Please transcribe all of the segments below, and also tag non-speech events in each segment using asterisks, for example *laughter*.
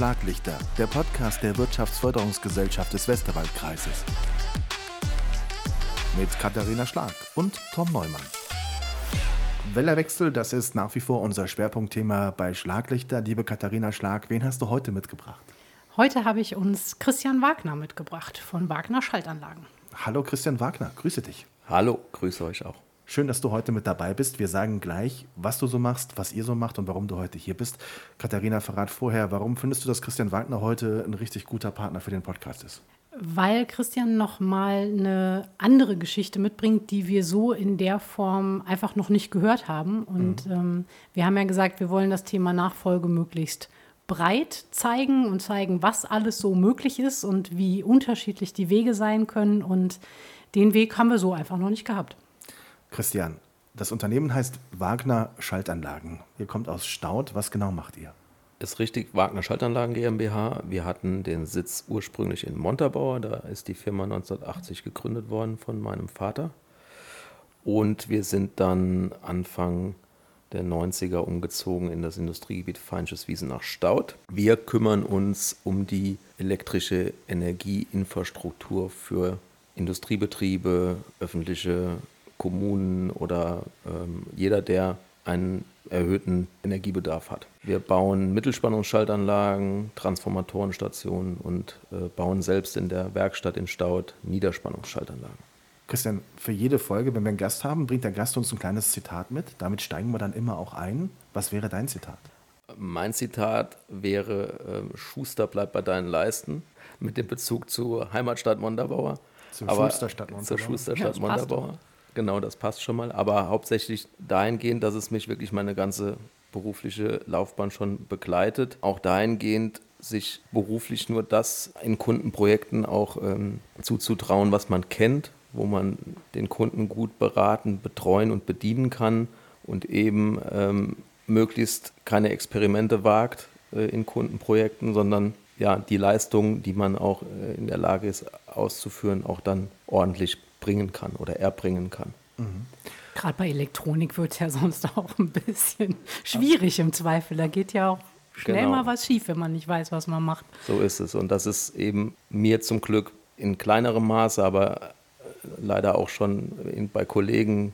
Schlaglichter, der Podcast der Wirtschaftsförderungsgesellschaft des Westerwaldkreises. Mit Katharina Schlag und Tom Neumann. Wellerwechsel, das ist nach wie vor unser Schwerpunktthema bei Schlaglichter. Liebe Katharina Schlag, wen hast du heute mitgebracht? Heute habe ich uns Christian Wagner mitgebracht von Wagner Schaltanlagen. Hallo Christian Wagner, grüße dich. Hallo, grüße euch auch. Schön, dass du heute mit dabei bist. Wir sagen gleich, was du so machst, was ihr so macht und warum du heute hier bist. Katharina, verrat vorher, warum findest du, dass Christian Wagner heute ein richtig guter Partner für den Podcast ist? Weil Christian noch mal eine andere Geschichte mitbringt, die wir so in der Form einfach noch nicht gehört haben. Und mhm. ähm, wir haben ja gesagt, wir wollen das Thema Nachfolge möglichst breit zeigen und zeigen, was alles so möglich ist und wie unterschiedlich die Wege sein können. Und den Weg haben wir so einfach noch nicht gehabt. Christian, das Unternehmen heißt Wagner Schaltanlagen. Ihr kommt aus Staud. Was genau macht ihr? Ist richtig, Wagner Schaltanlagen GmbH. Wir hatten den Sitz ursprünglich in Montabaur. Da ist die Firma 1980 gegründet worden von meinem Vater. Und wir sind dann Anfang der 90er umgezogen in das Industriegebiet Feinsches Wiesen nach Staud. Wir kümmern uns um die elektrische Energieinfrastruktur für Industriebetriebe, öffentliche Kommunen oder ähm, jeder, der einen erhöhten Energiebedarf hat. Wir bauen Mittelspannungsschaltanlagen, Transformatorenstationen und äh, bauen selbst in der Werkstatt in Staud Niederspannungsschaltanlagen. Christian, für jede Folge, wenn wir einen Gast haben, bringt der Gast uns ein kleines Zitat mit. Damit steigen wir dann immer auch ein. Was wäre dein Zitat? Mein Zitat wäre: äh, Schuster bleibt bei deinen Leisten, mit dem Bezug zur Heimatstadt Montabaur. Zur Schusterstadt Montabaur. Zur Schusterstadt ja, Montabaur. Genau, das passt schon mal. Aber hauptsächlich dahingehend, dass es mich wirklich meine ganze berufliche Laufbahn schon begleitet. Auch dahingehend, sich beruflich nur das in Kundenprojekten auch ähm, zuzutrauen, was man kennt, wo man den Kunden gut beraten, betreuen und bedienen kann und eben ähm, möglichst keine Experimente wagt äh, in Kundenprojekten, sondern ja, die Leistungen, die man auch äh, in der Lage ist auszuführen, auch dann ordentlich bringen kann oder erbringen kann. Mhm. Gerade bei Elektronik wird es ja *laughs* sonst auch ein bisschen schwierig im Zweifel. Da geht ja auch schnell genau. mal was schief, wenn man nicht weiß, was man macht. So ist es. Und das ist eben mir zum Glück in kleinerem Maße, aber äh, leider auch schon in, bei Kollegen,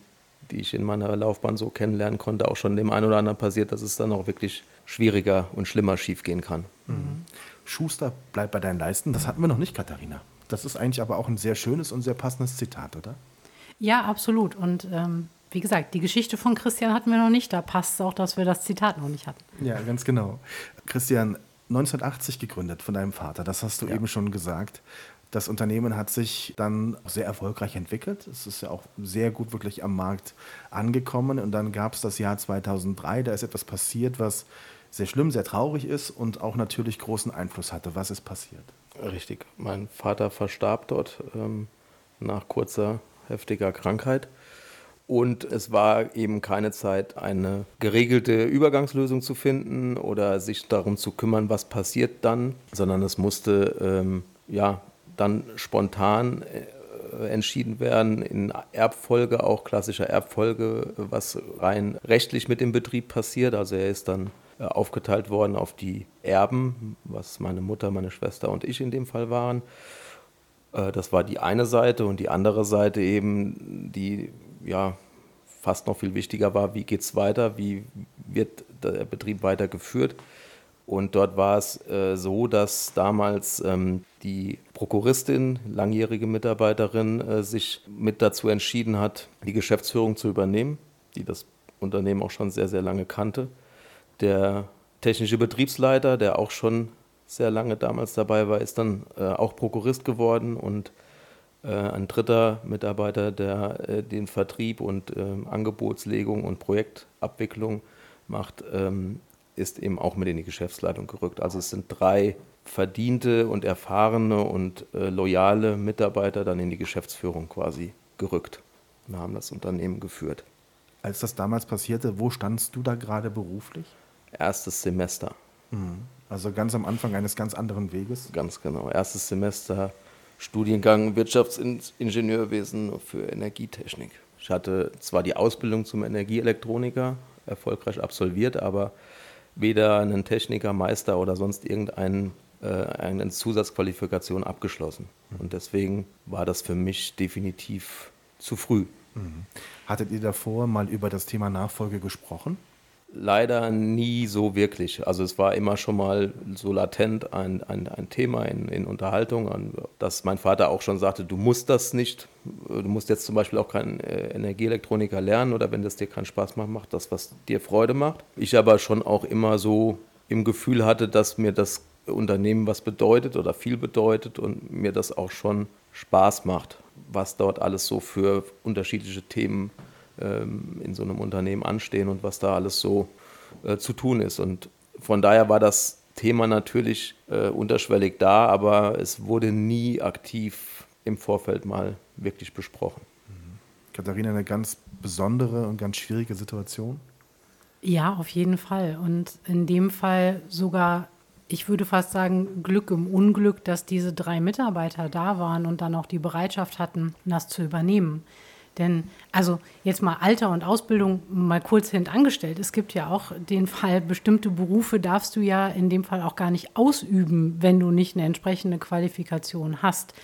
die ich in meiner Laufbahn so kennenlernen konnte, auch schon dem einen oder anderen passiert, dass es dann auch wirklich schwieriger und schlimmer schiefgehen kann. Mhm. Schuster bleibt bei deinen Leisten. Das hatten wir noch nicht, Katharina. Das ist eigentlich aber auch ein sehr schönes und sehr passendes Zitat, oder? Ja, absolut. Und ähm, wie gesagt, die Geschichte von Christian hatten wir noch nicht. Da passt es auch, dass wir das Zitat noch nicht hatten. Ja, ganz genau. Christian, 1980 gegründet von deinem Vater, das hast du ja. eben schon gesagt. Das Unternehmen hat sich dann sehr erfolgreich entwickelt. Es ist ja auch sehr gut wirklich am Markt angekommen. Und dann gab es das Jahr 2003, da ist etwas passiert, was sehr schlimm, sehr traurig ist und auch natürlich großen Einfluss hatte. Was ist passiert? Richtig. Mein Vater verstarb dort ähm, nach kurzer, heftiger Krankheit. Und es war eben keine Zeit, eine geregelte Übergangslösung zu finden oder sich darum zu kümmern, was passiert dann, sondern es musste ähm, ja dann spontan äh, entschieden werden, in Erbfolge, auch klassischer Erbfolge, was rein rechtlich mit dem Betrieb passiert. Also er ist dann aufgeteilt worden auf die Erben, was meine Mutter, meine Schwester und ich in dem Fall waren. Äh, das war die eine Seite und die andere Seite eben, die ja fast noch viel wichtiger war, wie geht es weiter, wie wird der Betrieb weitergeführt. Und dort war es äh, so, dass damals ähm, die Prokuristin, langjährige Mitarbeiterin, äh, sich mit dazu entschieden hat, die Geschäftsführung zu übernehmen, die das Unternehmen auch schon sehr, sehr lange kannte der technische Betriebsleiter, der auch schon sehr lange damals dabei war, ist dann äh, auch Prokurist geworden und äh, ein dritter Mitarbeiter, der äh, den Vertrieb und ähm, Angebotslegung und Projektabwicklung macht, ähm, ist eben auch mit in die Geschäftsleitung gerückt. Also es sind drei verdiente und erfahrene und äh, loyale Mitarbeiter dann in die Geschäftsführung quasi gerückt und haben das Unternehmen geführt. Als das damals passierte, wo standst du da gerade beruflich? Erstes Semester. Mhm. Also ganz am Anfang eines ganz anderen Weges? Ganz genau. Erstes Semester Studiengang Wirtschaftsingenieurwesen für Energietechnik. Ich hatte zwar die Ausbildung zum Energieelektroniker erfolgreich absolviert, aber weder einen Techniker, Meister oder sonst irgendeinen äh, eine Zusatzqualifikation abgeschlossen. Und deswegen war das für mich definitiv zu früh. Mhm. Hattet ihr davor mal über das Thema Nachfolge gesprochen? Leider nie so wirklich. Also es war immer schon mal so latent ein, ein, ein Thema in, in Unterhaltung, dass mein Vater auch schon sagte, du musst das nicht, du musst jetzt zum Beispiel auch keinen äh, Energieelektroniker lernen oder wenn das dir keinen Spaß macht, mach das, was dir Freude macht. Ich aber schon auch immer so im Gefühl hatte, dass mir das Unternehmen was bedeutet oder viel bedeutet und mir das auch schon Spaß macht, was dort alles so für unterschiedliche Themen ähm, in so einem Unternehmen anstehen und was da alles so äh, zu tun ist. Und von daher war das Thema natürlich äh, unterschwellig da, aber es wurde nie aktiv im Vorfeld mal wirklich besprochen. Mhm. Katharina, eine ganz besondere und ganz schwierige Situation? Ja, auf jeden Fall. Und in dem Fall sogar ich würde fast sagen, Glück im Unglück, dass diese drei Mitarbeiter da waren und dann auch die Bereitschaft hatten, das zu übernehmen. Denn, also jetzt mal Alter und Ausbildung mal kurz hintangestellt. Es gibt ja auch den Fall, bestimmte Berufe darfst du ja in dem Fall auch gar nicht ausüben, wenn du nicht eine entsprechende Qualifikation hast.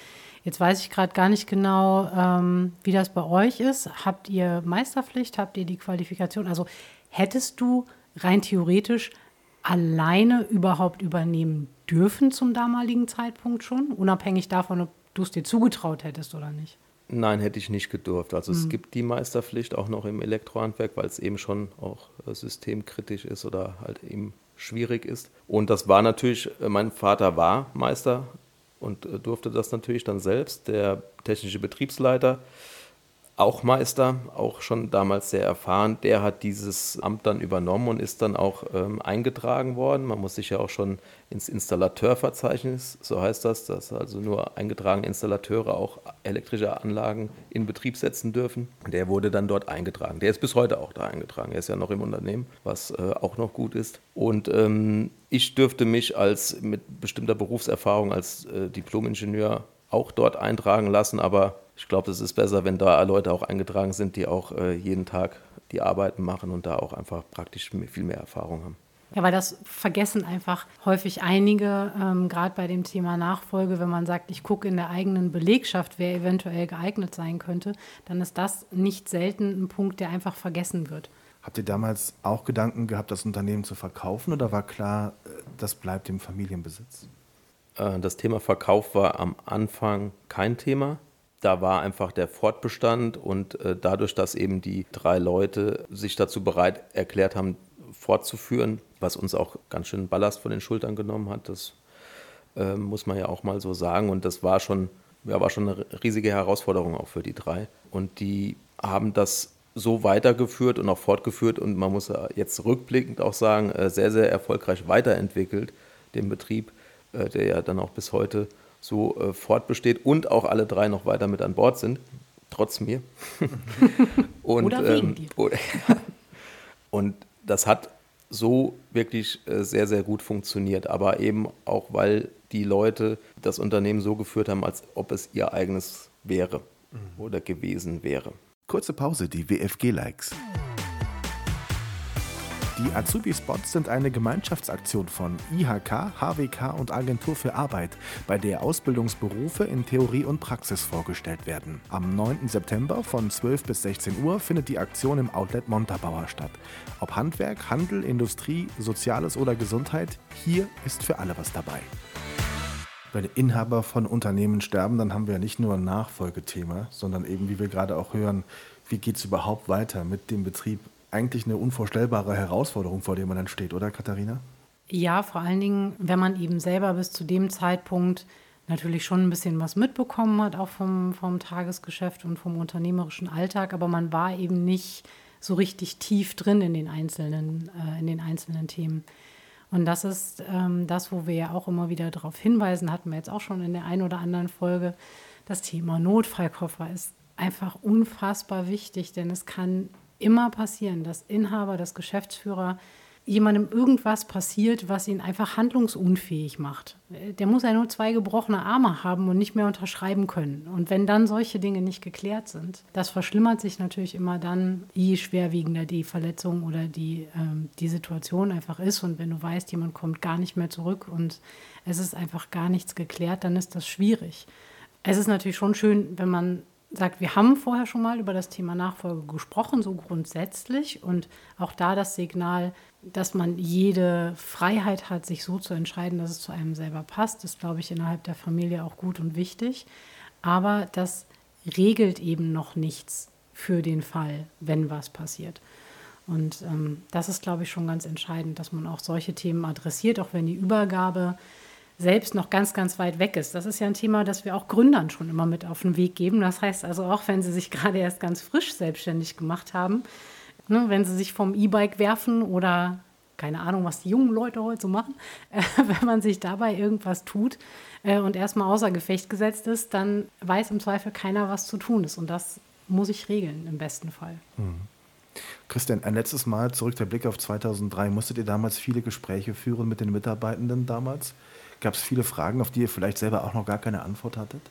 Jetzt weiß ich gerade gar nicht genau, ähm, wie das bei euch ist. Habt ihr Meisterpflicht? Habt ihr die Qualifikation? Also hättest du rein theoretisch alleine überhaupt übernehmen dürfen zum damaligen Zeitpunkt schon, unabhängig davon, ob du es dir zugetraut hättest oder nicht? Nein, hätte ich nicht gedurft. Also mhm. es gibt die Meisterpflicht auch noch im Elektrohandwerk, weil es eben schon auch äh, systemkritisch ist oder halt eben schwierig ist. Und das war natürlich, äh, mein Vater war Meister und äh, durfte das natürlich dann selbst. Der technische Betriebsleiter auch Meister, auch schon damals sehr erfahren, der hat dieses Amt dann übernommen und ist dann auch ähm, eingetragen worden. Man muss sich ja auch schon ins Installateurverzeichnis, so heißt das, dass also nur eingetragene Installateure auch elektrische Anlagen in Betrieb setzen dürfen. Der wurde dann dort eingetragen. Der ist bis heute auch da eingetragen. Er ist ja noch im Unternehmen, was äh, auch noch gut ist. Und ähm, ich dürfte mich als mit bestimmter Berufserfahrung als äh, Diplomingenieur auch dort eintragen lassen, aber ich glaube, es ist besser, wenn da Leute auch eingetragen sind, die auch äh, jeden Tag die Arbeiten machen und da auch einfach praktisch viel mehr Erfahrung haben. Ja, weil das vergessen einfach häufig einige, ähm, gerade bei dem Thema Nachfolge, wenn man sagt, ich gucke in der eigenen Belegschaft, wer eventuell geeignet sein könnte, dann ist das nicht selten ein Punkt, der einfach vergessen wird. Habt ihr damals auch Gedanken gehabt, das Unternehmen zu verkaufen oder war klar, äh, das bleibt im Familienbesitz? Äh, das Thema Verkauf war am Anfang kein Thema. Da war einfach der Fortbestand und äh, dadurch, dass eben die drei Leute sich dazu bereit erklärt haben, fortzuführen, was uns auch ganz schön Ballast von den Schultern genommen hat, das äh, muss man ja auch mal so sagen. Und das war schon, ja, war schon eine riesige Herausforderung auch für die drei. Und die haben das so weitergeführt und auch fortgeführt und man muss jetzt rückblickend auch sagen, äh, sehr, sehr erfolgreich weiterentwickelt, den Betrieb, äh, der ja dann auch bis heute so äh, fortbesteht und auch alle drei noch weiter mit an Bord sind, trotz mir. *laughs* und, oder wegen ähm, dir. Oder. *laughs* Und das hat so wirklich äh, sehr, sehr gut funktioniert, aber eben auch, weil die Leute das Unternehmen so geführt haben, als ob es ihr eigenes wäre mhm. oder gewesen wäre. Kurze Pause, die WFG-Likes. Die Azubi-Spots sind eine Gemeinschaftsaktion von IHK, HWK und Agentur für Arbeit, bei der Ausbildungsberufe in Theorie und Praxis vorgestellt werden. Am 9. September von 12 bis 16 Uhr findet die Aktion im Outlet Montabaur statt. Ob Handwerk, Handel, Industrie, Soziales oder Gesundheit, hier ist für alle was dabei. Wenn Inhaber von Unternehmen sterben, dann haben wir nicht nur ein Nachfolgethema, sondern eben, wie wir gerade auch hören, wie geht es überhaupt weiter mit dem Betrieb eigentlich eine unvorstellbare Herausforderung, vor der man dann steht, oder Katharina? Ja, vor allen Dingen, wenn man eben selber bis zu dem Zeitpunkt natürlich schon ein bisschen was mitbekommen hat, auch vom, vom Tagesgeschäft und vom unternehmerischen Alltag, aber man war eben nicht so richtig tief drin in den einzelnen, äh, in den einzelnen Themen. Und das ist ähm, das, wo wir ja auch immer wieder darauf hinweisen, hatten wir jetzt auch schon in der einen oder anderen Folge. Das Thema Notfallkoffer ist einfach unfassbar wichtig, denn es kann immer passieren, dass Inhaber, dass Geschäftsführer jemandem irgendwas passiert, was ihn einfach handlungsunfähig macht. Der muss ja nur zwei gebrochene Arme haben und nicht mehr unterschreiben können. Und wenn dann solche Dinge nicht geklärt sind, das verschlimmert sich natürlich immer dann, je schwerwiegender die Verletzung oder die, ähm, die Situation einfach ist. Und wenn du weißt, jemand kommt gar nicht mehr zurück und es ist einfach gar nichts geklärt, dann ist das schwierig. Es ist natürlich schon schön, wenn man sagt, wir haben vorher schon mal über das Thema Nachfolge gesprochen, so grundsätzlich. Und auch da das Signal, dass man jede Freiheit hat, sich so zu entscheiden, dass es zu einem selber passt, ist, glaube ich, innerhalb der Familie auch gut und wichtig. Aber das regelt eben noch nichts für den Fall, wenn was passiert. Und ähm, das ist, glaube ich, schon ganz entscheidend, dass man auch solche Themen adressiert, auch wenn die Übergabe selbst noch ganz, ganz weit weg ist. Das ist ja ein Thema, das wir auch Gründern schon immer mit auf den Weg geben. Das heißt also auch, wenn sie sich *laughs* gerade erst ganz frisch selbstständig gemacht haben, ne, wenn sie sich vom E-Bike werfen oder keine Ahnung, was die jungen Leute heute so machen, äh, *laughs* wenn man sich dabei irgendwas tut äh, und erstmal außer Gefecht gesetzt ist, dann weiß im Zweifel keiner, was zu tun ist. Und das muss ich regeln im besten Fall. Mhm. Christian, ein letztes Mal zurück der Blick auf 2003. Musstet ihr damals viele Gespräche führen mit den Mitarbeitenden damals? Gab es viele Fragen, auf die ihr vielleicht selber auch noch gar keine Antwort hattet?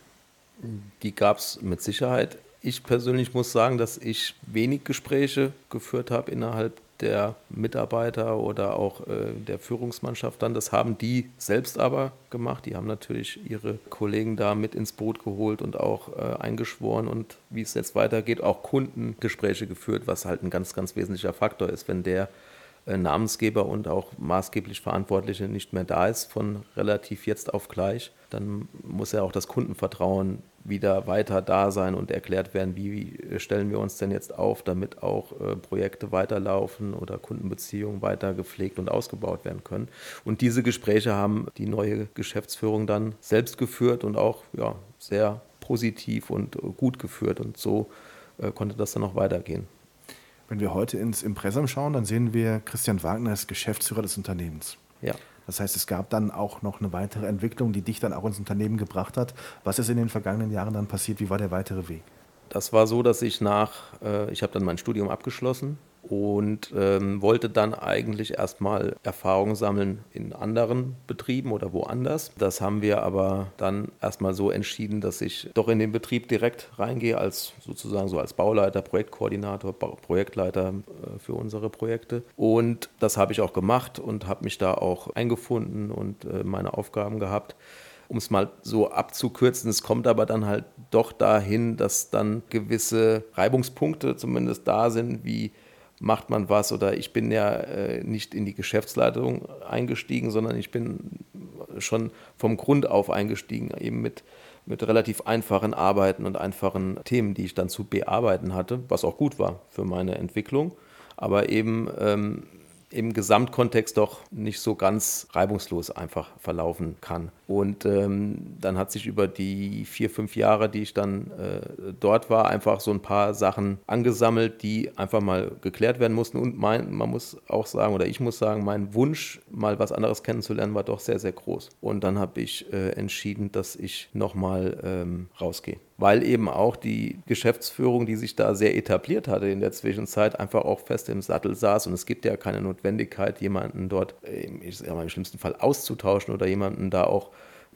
Die gab es mit Sicherheit. Ich persönlich muss sagen, dass ich wenig Gespräche geführt habe innerhalb der Mitarbeiter oder auch äh, der Führungsmannschaft dann. Das haben die selbst aber gemacht. Die haben natürlich ihre Kollegen da mit ins Boot geholt und auch äh, eingeschworen und wie es jetzt weitergeht, auch Kundengespräche geführt, was halt ein ganz, ganz wesentlicher Faktor ist. Wenn der Namensgeber und auch maßgeblich Verantwortliche nicht mehr da ist, von relativ jetzt auf gleich, dann muss ja auch das Kundenvertrauen wieder weiter da sein und erklärt werden, wie stellen wir uns denn jetzt auf, damit auch äh, Projekte weiterlaufen oder Kundenbeziehungen weiter gepflegt und ausgebaut werden können. Und diese Gespräche haben die neue Geschäftsführung dann selbst geführt und auch ja, sehr positiv und gut geführt und so äh, konnte das dann auch weitergehen. Wenn wir heute ins Impressum schauen, dann sehen wir Christian Wagner als Geschäftsführer des Unternehmens. Ja. Das heißt, es gab dann auch noch eine weitere Entwicklung, die dich dann auch ins Unternehmen gebracht hat. Was ist in den vergangenen Jahren dann passiert? Wie war der weitere Weg? Das war so, dass ich nach, äh, ich habe dann mein Studium abgeschlossen und ähm, wollte dann eigentlich erstmal Erfahrungen sammeln in anderen Betrieben oder woanders. Das haben wir aber dann erstmal so entschieden, dass ich doch in den Betrieb direkt reingehe als sozusagen so als Bauleiter, Projektkoordinator, Projektleiter äh, für unsere Projekte. Und das habe ich auch gemacht und habe mich da auch eingefunden und äh, meine Aufgaben gehabt um es mal so abzukürzen. Es kommt aber dann halt doch dahin, dass dann gewisse Reibungspunkte zumindest da sind, wie macht man was oder ich bin ja äh, nicht in die Geschäftsleitung eingestiegen, sondern ich bin schon vom Grund auf eingestiegen, eben mit, mit relativ einfachen Arbeiten und einfachen Themen, die ich dann zu bearbeiten hatte, was auch gut war für meine Entwicklung, aber eben ähm, im Gesamtkontext doch nicht so ganz reibungslos einfach verlaufen kann. Und ähm, dann hat sich über die vier, fünf Jahre, die ich dann äh, dort war, einfach so ein paar Sachen angesammelt, die einfach mal geklärt werden mussten. Und mein, man muss auch sagen, oder ich muss sagen, mein Wunsch, mal was anderes kennenzulernen, war doch sehr, sehr groß. Und dann habe ich äh, entschieden, dass ich nochmal ähm, rausgehe weil eben auch die Geschäftsführung, die sich da sehr etabliert hatte in der Zwischenzeit, einfach auch fest im Sattel saß. Und es gibt ja keine Notwendigkeit, jemanden dort, ich sag mal, im schlimmsten Fall auszutauschen oder jemanden da auch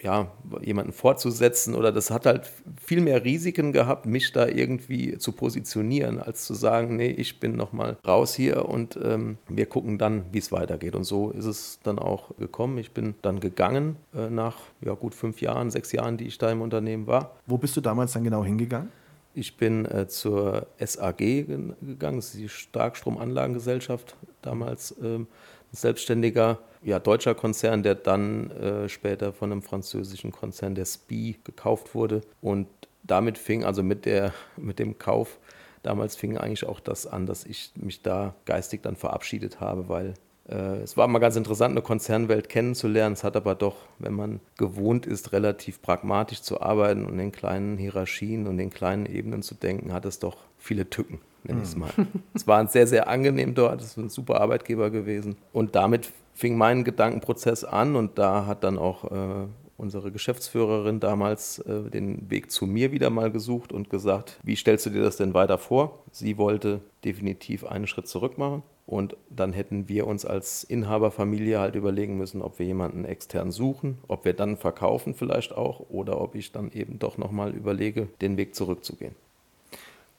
ja, jemanden fortzusetzen oder das hat halt viel mehr Risiken gehabt, mich da irgendwie zu positionieren, als zu sagen, nee, ich bin nochmal raus hier und ähm, wir gucken dann, wie es weitergeht. Und so ist es dann auch gekommen. Ich bin dann gegangen äh, nach ja, gut fünf Jahren, sechs Jahren, die ich da im Unternehmen war. Wo bist du damals dann genau hingegangen? Ich bin äh, zur SAG gegangen, das ist die Starkstromanlagengesellschaft damals. Ähm, selbstständiger ja, deutscher Konzern, der dann äh, später von einem französischen Konzern, der SPI, gekauft wurde. Und damit fing, also mit, der, *laughs* mit dem Kauf, damals fing eigentlich auch das an, dass ich mich da geistig dann verabschiedet habe, weil es war mal ganz interessant, eine Konzernwelt kennenzulernen. Es hat aber doch, wenn man gewohnt ist, relativ pragmatisch zu arbeiten und in kleinen Hierarchien und in kleinen Ebenen zu denken, hat es doch viele Tücken nenne ich es hm. mal. es war sehr, sehr angenehm dort, es ist ein super Arbeitgeber gewesen. Und damit fing mein Gedankenprozess an und da hat dann auch äh, unsere Geschäftsführerin damals äh, den Weg zu mir wieder mal gesucht und gesagt, wie stellst du dir das denn weiter vor? Sie wollte definitiv einen Schritt zurück machen Und dann hätten wir uns als Inhaberfamilie halt überlegen müssen, ob wir jemanden extern suchen, ob wir dann verkaufen vielleicht auch oder ob ich dann eben doch nochmal überlege, den Weg zurückzugehen.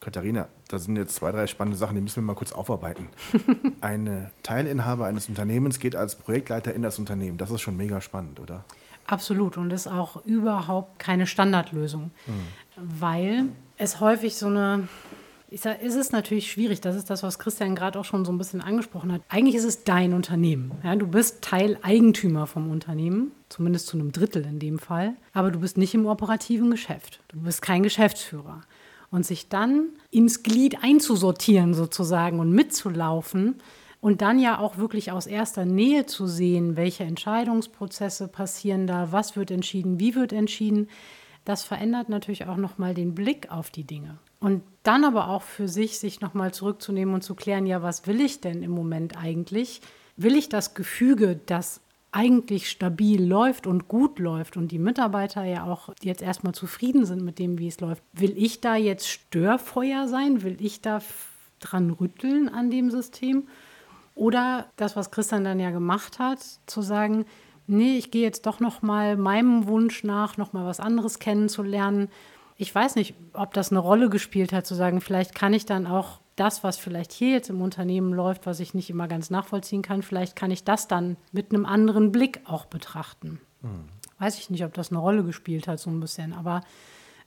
Katharina, da sind jetzt zwei, drei spannende Sachen, die müssen wir mal kurz aufarbeiten. *laughs* Ein Teilinhaber eines Unternehmens geht als Projektleiter in das Unternehmen. Das ist schon mega spannend, oder? Absolut und ist auch überhaupt keine Standardlösung, mhm. weil es häufig so eine ich sage, ist es natürlich schwierig. Das ist das, was Christian gerade auch schon so ein bisschen angesprochen hat. Eigentlich ist es dein Unternehmen. Ja, du bist Teileigentümer vom Unternehmen, zumindest zu einem Drittel in dem Fall. Aber du bist nicht im operativen Geschäft. Du bist kein Geschäftsführer. Und sich dann ins Glied einzusortieren sozusagen und mitzulaufen und dann ja auch wirklich aus erster Nähe zu sehen, welche Entscheidungsprozesse passieren da, was wird entschieden, wie wird entschieden, das verändert natürlich auch nochmal den Blick auf die Dinge. Und dann aber auch für sich, sich nochmal zurückzunehmen und zu klären, ja, was will ich denn im Moment eigentlich? Will ich das Gefüge, das eigentlich stabil läuft und gut läuft und die Mitarbeiter ja auch jetzt erstmal zufrieden sind mit dem, wie es läuft, will ich da jetzt Störfeuer sein? Will ich da dran rütteln an dem System? Oder das, was Christian dann ja gemacht hat, zu sagen, nee, ich gehe jetzt doch noch mal meinem Wunsch nach, noch mal was anderes kennenzulernen ich weiß nicht, ob das eine Rolle gespielt hat, zu sagen, vielleicht kann ich dann auch das, was vielleicht hier jetzt im Unternehmen läuft, was ich nicht immer ganz nachvollziehen kann, vielleicht kann ich das dann mit einem anderen Blick auch betrachten. Mhm. Weiß ich nicht, ob das eine Rolle gespielt hat, so ein bisschen, aber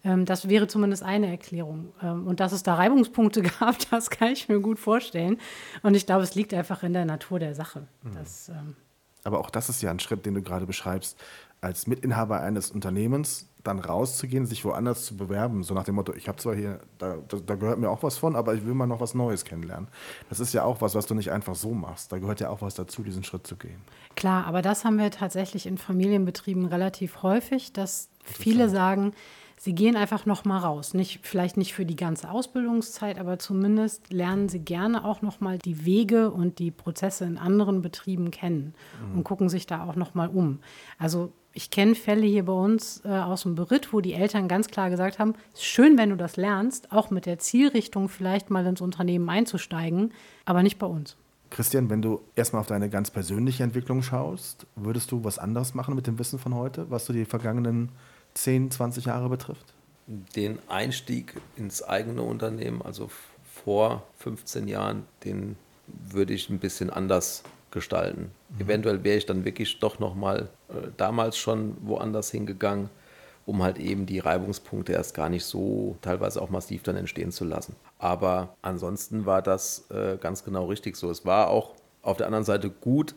ähm, das wäre zumindest eine Erklärung. Ähm, und dass es da Reibungspunkte *laughs* gab, das kann ich mir gut vorstellen. Und ich glaube, es liegt einfach in der Natur der Sache. Mhm. Dass, ähm aber auch das ist ja ein Schritt, den du gerade beschreibst. Als Mitinhaber eines Unternehmens dann rauszugehen, sich woanders zu bewerben, so nach dem Motto, ich habe zwar hier, da, da, da, gehört mir auch was von, aber ich will mal noch was Neues kennenlernen. Das ist ja auch was, was du nicht einfach so machst. Da gehört ja auch was dazu, diesen Schritt zu gehen. Klar, aber das haben wir tatsächlich in Familienbetrieben relativ häufig, dass viele sagen, sie gehen einfach noch mal raus. Nicht, vielleicht nicht für die ganze Ausbildungszeit, aber zumindest lernen sie gerne auch noch mal die Wege und die Prozesse in anderen Betrieben kennen mhm. und gucken sich da auch noch mal um. Also ich kenne Fälle hier bei uns äh, aus dem Beritt, wo die Eltern ganz klar gesagt haben, es ist schön, wenn du das lernst, auch mit der Zielrichtung vielleicht mal ins Unternehmen einzusteigen, aber nicht bei uns. Christian, wenn du erstmal auf deine ganz persönliche Entwicklung schaust, würdest du was anderes machen mit dem Wissen von heute, was du die vergangenen 10, 20 Jahre betrifft? Den Einstieg ins eigene Unternehmen, also vor 15 Jahren, den würde ich ein bisschen anders gestalten. Mhm. Eventuell wäre ich dann wirklich doch nochmal äh, damals schon woanders hingegangen, um halt eben die Reibungspunkte erst gar nicht so teilweise auch massiv dann entstehen zu lassen. Aber ansonsten war das äh, ganz genau richtig so. Es war auch auf der anderen Seite gut,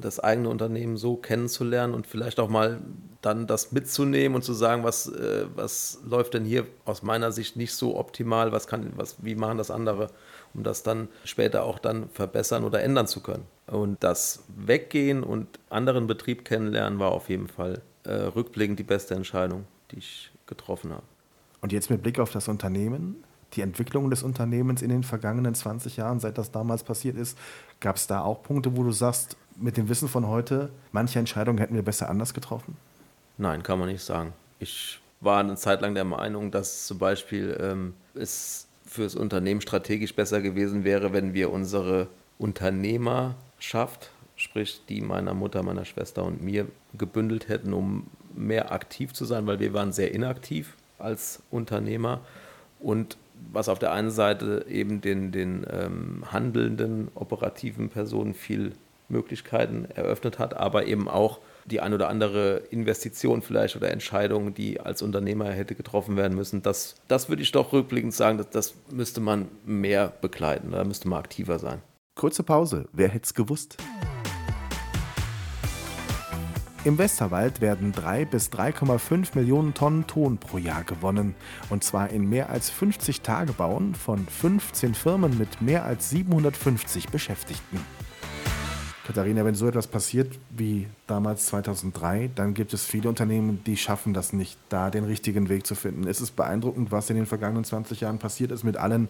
das eigene Unternehmen so kennenzulernen und vielleicht auch mal dann das mitzunehmen und zu sagen, was, äh, was läuft denn hier aus meiner Sicht nicht so optimal, was kann, was, wie machen das andere, um das dann später auch dann verbessern oder ändern zu können. Und das Weggehen und anderen Betrieb kennenlernen war auf jeden Fall äh, rückblickend die beste Entscheidung, die ich getroffen habe. Und jetzt mit Blick auf das Unternehmen, die Entwicklung des Unternehmens in den vergangenen 20 Jahren, seit das damals passiert ist, gab es da auch Punkte, wo du sagst, mit dem Wissen von heute, manche Entscheidungen hätten wir besser anders getroffen? Nein, kann man nicht sagen. Ich war eine Zeit lang der Meinung, dass zum Beispiel ähm, es für das Unternehmen strategisch besser gewesen wäre, wenn wir unsere Unternehmerschaft, sprich die meiner Mutter, meiner Schwester und mir, gebündelt hätten, um mehr aktiv zu sein, weil wir waren sehr inaktiv als Unternehmer und was auf der einen Seite eben den, den ähm, handelnden, operativen Personen viel Möglichkeiten eröffnet hat, aber eben auch die ein oder andere Investition vielleicht oder Entscheidung, die als Unternehmer hätte getroffen werden müssen. Das, das würde ich doch rückblickend sagen, das, das müsste man mehr begleiten, da müsste man aktiver sein. Kurze Pause, wer hätte es gewusst? Im Westerwald werden 3 bis 3,5 Millionen Tonnen Ton pro Jahr gewonnen. Und zwar in mehr als 50 Tagebauen von 15 Firmen mit mehr als 750 Beschäftigten. Katharina, wenn so etwas passiert wie damals 2003, dann gibt es viele Unternehmen, die schaffen das nicht, da den richtigen Weg zu finden. Es ist beeindruckend, was in den vergangenen 20 Jahren passiert ist mit allen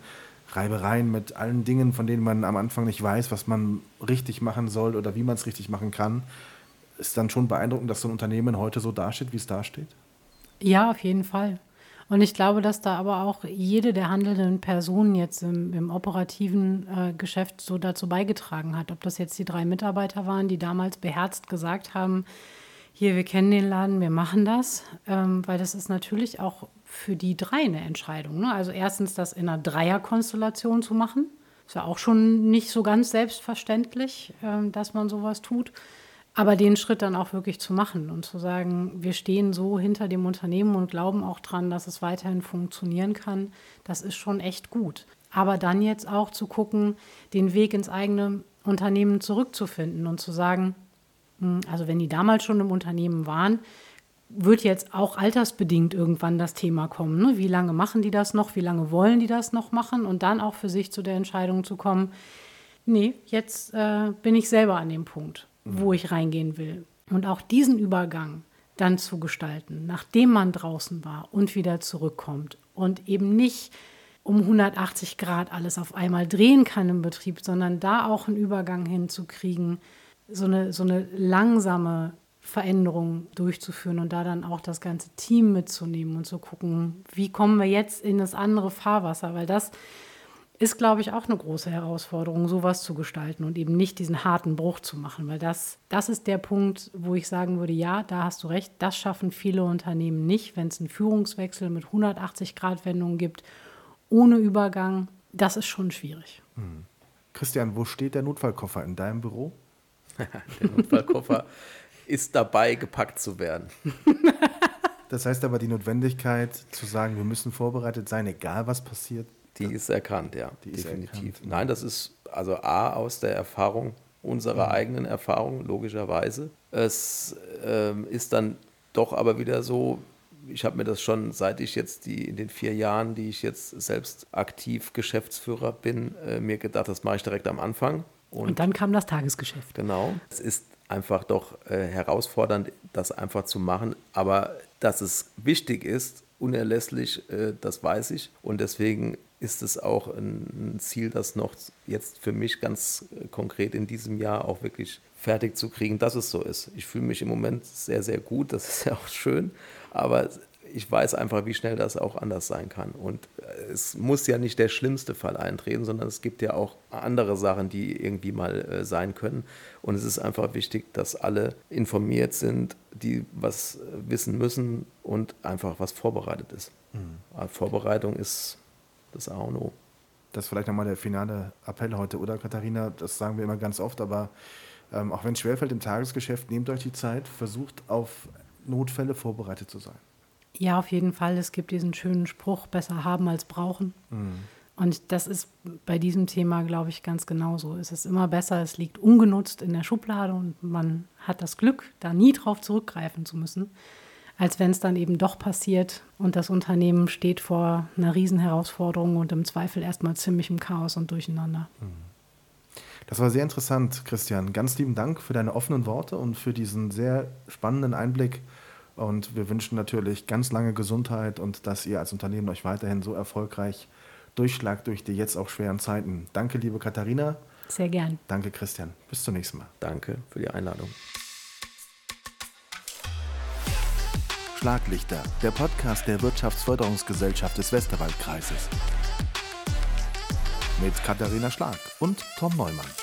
Reibereien, mit allen Dingen, von denen man am Anfang nicht weiß, was man richtig machen soll oder wie man es richtig machen kann. Ist dann schon beeindruckend, dass so ein Unternehmen heute so dasteht, wie es dasteht? Ja, auf jeden Fall. Und ich glaube, dass da aber auch jede der handelnden Personen jetzt im, im operativen äh, Geschäft so dazu beigetragen hat. Ob das jetzt die drei Mitarbeiter waren, die damals beherzt gesagt haben, hier, wir kennen den Laden, wir machen das, ähm, weil das ist natürlich auch für die drei eine Entscheidung. Ne? Also erstens das in einer Dreierkonstellation zu machen, ist ja auch schon nicht so ganz selbstverständlich, ähm, dass man sowas tut. Aber den Schritt dann auch wirklich zu machen und zu sagen, wir stehen so hinter dem Unternehmen und glauben auch dran, dass es weiterhin funktionieren kann, das ist schon echt gut. Aber dann jetzt auch zu gucken, den Weg ins eigene Unternehmen zurückzufinden und zu sagen, hm, also wenn die damals schon im Unternehmen waren, wird jetzt auch altersbedingt irgendwann das Thema kommen. Ne? Wie lange machen die das noch? Wie lange wollen die das noch machen? Und dann auch für sich zu der Entscheidung zu kommen, nee, jetzt äh, bin ich selber an dem Punkt wo ich reingehen will. Und auch diesen Übergang dann zu gestalten, nachdem man draußen war und wieder zurückkommt und eben nicht um 180 Grad alles auf einmal drehen kann im Betrieb, sondern da auch einen Übergang hinzukriegen, so eine, so eine langsame Veränderung durchzuführen und da dann auch das ganze Team mitzunehmen und zu gucken, wie kommen wir jetzt in das andere Fahrwasser, weil das ist, glaube ich, auch eine große Herausforderung, sowas zu gestalten und eben nicht diesen harten Bruch zu machen, weil das, das ist der Punkt, wo ich sagen würde, ja, da hast du recht, das schaffen viele Unternehmen nicht, wenn es einen Führungswechsel mit 180-Grad-Wendungen gibt, ohne Übergang, das ist schon schwierig. Hm. Christian, wo steht der Notfallkoffer in deinem Büro? *laughs* der Notfallkoffer ist dabei, gepackt zu werden. Das heißt aber die Notwendigkeit zu sagen, wir müssen vorbereitet sein, egal was passiert, die ist erkannt, ja, die definitiv. Erkannt. Nein, das ist also A aus der Erfahrung, unserer mhm. eigenen Erfahrung, logischerweise. Es ähm, ist dann doch aber wieder so, ich habe mir das schon, seit ich jetzt die in den vier Jahren, die ich jetzt selbst aktiv Geschäftsführer bin, äh, mir gedacht, das mache ich direkt am Anfang. Und, Und, dann kam das Tagesgeschäft. Genau. Es ist einfach doch äh, herausfordernd, das einfach zu machen. Aber dass es wichtig ist, unerlässlich, äh, das weiß ich. Und deswegen ist es auch ein, Ziel, das noch jetzt für mich ganz konkret in diesem Jahr auch wirklich fertig zu kriegen, dass es so ist. Ich fühle mich im Moment sehr, sehr gut, das ist *laughs* ja auch schön, aber ich weiß einfach, wie schnell das auch anders sein kann. Und es muss ja nicht der schlimmste Fall eintreten, sondern es gibt ja auch andere Sachen, die irgendwie mal äh, sein können. Und es ist einfach wichtig, dass alle informiert sind, die was wissen müssen und einfach was vorbereitet ist. Mhm. Vorbereitung ist das A und O. Das ist vielleicht nochmal der finale Appell heute, oder Katharina? Das sagen wir immer ganz oft, aber ähm, auch wenn es schwerfällt im Tagesgeschäft, nehmt euch die Zeit, versucht auf Notfälle vorbereitet zu sein. Ja, auf jeden Fall. Es gibt diesen schönen Spruch, besser haben als brauchen. Mhm. Und das ist bei diesem Thema, glaube ich, ganz genauso. Es ist immer besser, es liegt ungenutzt in der Schublade und man hat das Glück, da nie drauf zurückgreifen zu müssen als wenn es dann eben doch passiert und das Unternehmen steht vor einer Riesenherausforderung und im Zweifel erstmal ziemlich im Chaos und Durcheinander. Mhm. Das war sehr interessant, Christian. Ganz lieben Dank für deine offenen Worte und für diesen sehr spannenden Einblick. Und wir wünschen natürlich ganz lange Gesundheit und dass ihr als Unternehmen euch weiterhin so erfolgreich durchschlagt durch die jetzt auch schweren Zeiten. Danke, liebe Katharina. Sehr gern. Danke, Christian. Bis zum nächsten Mal. Danke für die Einladung. Schlaglichter, der Podcast der Wirtschaftsförderungsgesellschaft des Westerwaldkreises. Mit Katharina Schlag und Tom Neumann.